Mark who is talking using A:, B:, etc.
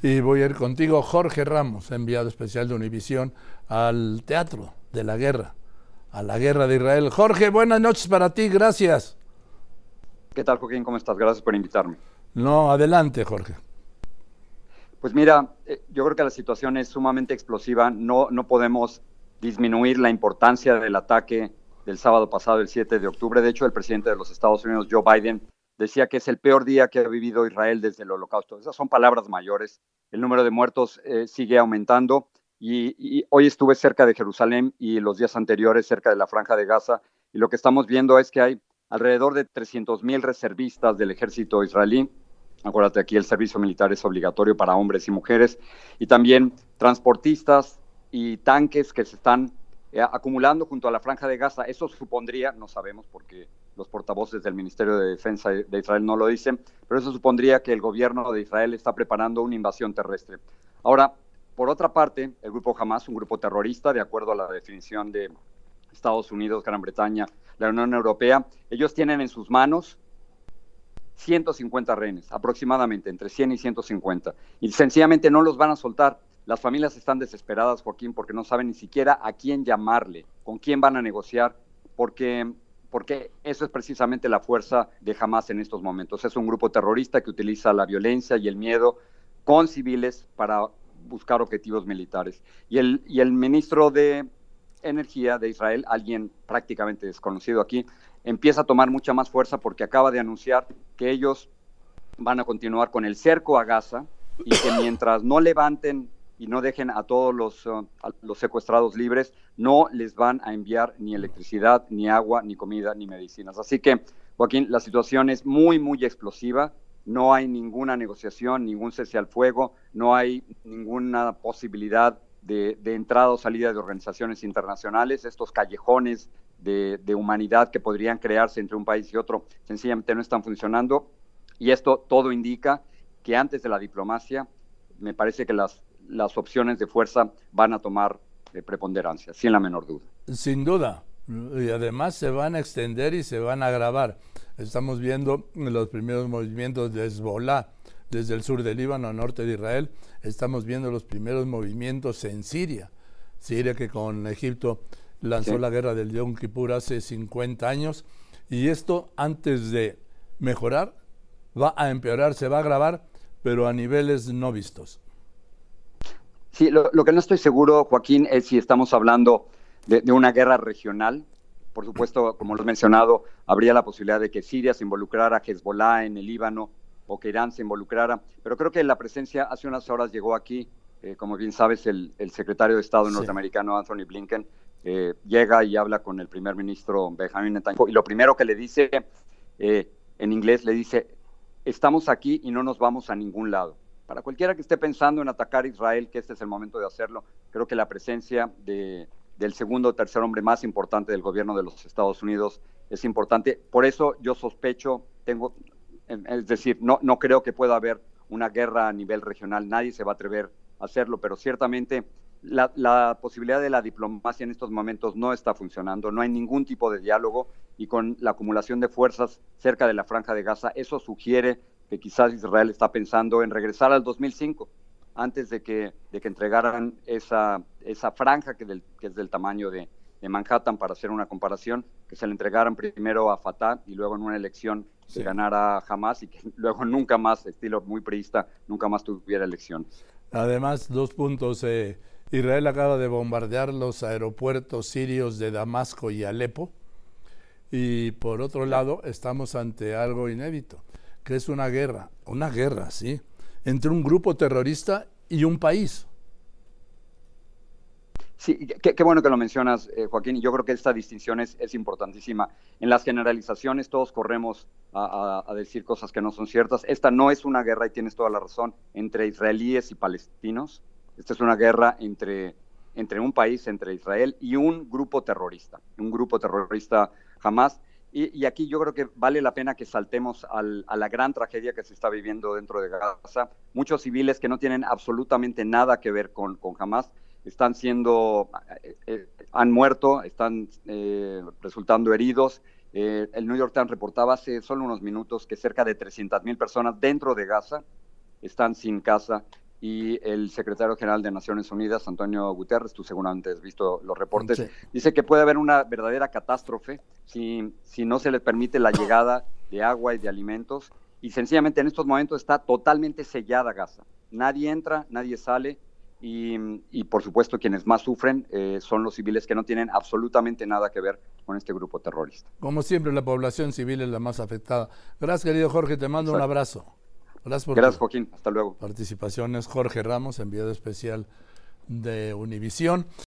A: Y voy a ir contigo, Jorge Ramos, enviado especial de Univisión al Teatro de la Guerra, a la Guerra de Israel. Jorge, buenas noches para ti, gracias.
B: ¿Qué tal, Joaquín? ¿Cómo estás? Gracias por invitarme.
A: No, adelante, Jorge.
B: Pues mira, eh, yo creo que la situación es sumamente explosiva. No, no podemos disminuir la importancia del ataque del sábado pasado, el 7 de octubre. De hecho, el presidente de los Estados Unidos, Joe Biden, decía que es el peor día que ha vivido Israel desde el holocausto. Esas son palabras mayores. El número de muertos eh, sigue aumentando y, y, hoy estuve cerca de Jerusalén y los días anteriores cerca de la franja de Gaza y lo que estamos viendo es que hay alrededor de 300 mil reservistas del ejército israelí. Acuérdate, aquí el servicio militar es obligatorio para hombres y mujeres. Y también transportistas y tanques que se están eh, acumulando junto a la franja de Gaza. Eso supondría, no sabemos porque los portavoces del Ministerio de Defensa de Israel no lo dicen, pero eso supondría que el gobierno de Israel está preparando una invasión terrestre. Ahora, por otra parte, el grupo Hamas, un grupo terrorista, de acuerdo a la definición de Estados Unidos, Gran Bretaña, la Unión Europea, ellos tienen en sus manos 150 rehenes, aproximadamente entre 100 y 150, y sencillamente no los van a soltar. Las familias están desesperadas, Joaquín, porque no saben ni siquiera a quién llamarle, con quién van a negociar, porque, porque eso es precisamente la fuerza de Hamas en estos momentos. Es un grupo terrorista que utiliza la violencia y el miedo con civiles para buscar objetivos militares. Y el, y el ministro de Energía de Israel, alguien prácticamente desconocido aquí, empieza a tomar mucha más fuerza porque acaba de anunciar que ellos van a continuar con el cerco a Gaza y que mientras no levanten y no dejen a todos los, uh, a los secuestrados libres, no les van a enviar ni electricidad, ni agua, ni comida, ni medicinas. Así que, Joaquín, la situación es muy, muy explosiva. No hay ninguna negociación, ningún cese al fuego, no hay ninguna posibilidad de, entrada o salida de organizaciones internacionales, estos callejones de, humanidad que podrían crearse entre un país y otro, sencillamente no están funcionando. Y esto todo indica que antes de la diplomacia, me parece que las, las opciones de fuerza van a tomar eh, preponderancia, sin la menor duda.
A: Sin duda. Y además se van a extender y se van a agravar. Estamos viendo los primeros movimientos de Hezbollah desde el sur del Líbano, norte de Israel, estamos viendo los primeros movimientos en Siria. Siria que con Egipto lanzó la guerra del Yom Kippur hace 50 años y esto antes de mejorar va a empeorar, se va a agravar, pero a niveles no vistos.
B: Sí, lo, que no estoy seguro, Joaquín, es si estamos hablando de, de, una guerra regional. Por supuesto, como lo he mencionado, habría la posibilidad de que Siria se involucrara Hezbollah en el Líbano o que Irán se involucrara. Pero creo que la presencia hace unas horas llegó aquí, eh, como bien sabes, el, secretario de Estado norteamericano Anthony Blinken eh, llega y habla con el primer ministro Benjamin Netanyahu y lo primero que le dice eh, en inglés le dice, estamos aquí y no nos vamos a ningún lado. Para cualquiera que esté pensando en atacar a Israel, que este es el momento de hacerlo, creo que la presencia de, del segundo o tercer hombre más importante del gobierno de los Estados Unidos es importante. Por eso yo sospecho, tengo, es decir, no, no creo que pueda haber una guerra a nivel regional, nadie se va a atrever a hacerlo, pero ciertamente la, posibilidad de la diplomacia en estos momentos no está funcionando, no hay ningún tipo de diálogo y con la acumulación de fuerzas cerca de la franja de Gaza, eso sugiere que quizás Israel está pensando en regresar al 2005, antes de que, de que entregaran esa, esa franja que, del, que es del tamaño de, de Manhattan, para hacer una comparación, que se le entregaran primero a Fatah y luego en una elección se ganara jamás y que luego nunca más, estilo muy priista, nunca más tuviera elecciones.
A: Además, dos puntos. Eh, Israel acaba de bombardear los aeropuertos sirios de Damasco y Alepo. Y por otro lado, estamos ante algo inédito, que es una guerra, una guerra, sí, entre un grupo terrorista y un país.
B: Sí, qué, bueno que lo mencionas, eh, Joaquín, y yo creo que esta distinción es, importantísima. En las generalizaciones todos corremos a, decir cosas que no son ciertas. Esta no es una guerra, y tienes toda la razón, entre israelíes y palestinos. Esta es una guerra entre, entre un país, entre Israel y un grupo terrorista, un grupo terrorista jamás. Y, aquí yo creo que vale la pena que saltemos a la gran tragedia que se está viviendo dentro de Gaza. Muchos civiles que no tienen absolutamente nada que ver con, con Hamas están siendo, eh, eh, han muerto, están eh, resultando heridos. el New York Times reportaba hace solo unos minutos que cerca de 300 mil personas dentro de Gaza están sin casa y el secretario general de Naciones Unidas, Antonio Guterres, tú seguramente has visto los reportes, dice que puede haber una verdadera catástrofe si, si no se le permite la llegada de agua y de alimentos. Y sencillamente en estos momentos está totalmente sellada Gaza. Nadie entra, nadie sale. Y, por supuesto quienes más sufren eh, son los civiles que no tienen absolutamente nada que ver con este grupo terrorista.
A: Como siempre, la población civil es la más afectada. Gracias, querido Jorge, te mando un abrazo.
B: Gracias, por Gracias Joaquín. Hasta luego.
A: Participación es Jorge Ramos, enviado especial de Univisión.